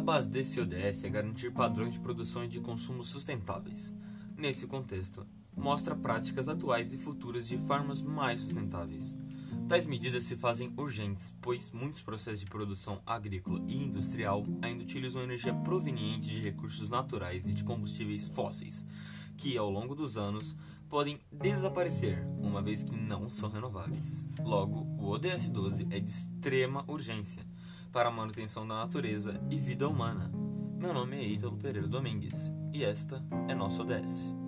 A base desse ODS é garantir padrões de produção e de consumo sustentáveis. Nesse contexto, mostra práticas atuais e futuras de formas mais sustentáveis. Tais medidas se fazem urgentes, pois muitos processos de produção agrícola e industrial ainda utilizam energia proveniente de recursos naturais e de combustíveis fósseis, que ao longo dos anos podem desaparecer, uma vez que não são renováveis. Logo, o ODS 12 é de extrema urgência para a manutenção da natureza e vida humana. Meu nome é Ítalo Pereira Domingues e esta é nossa ODS.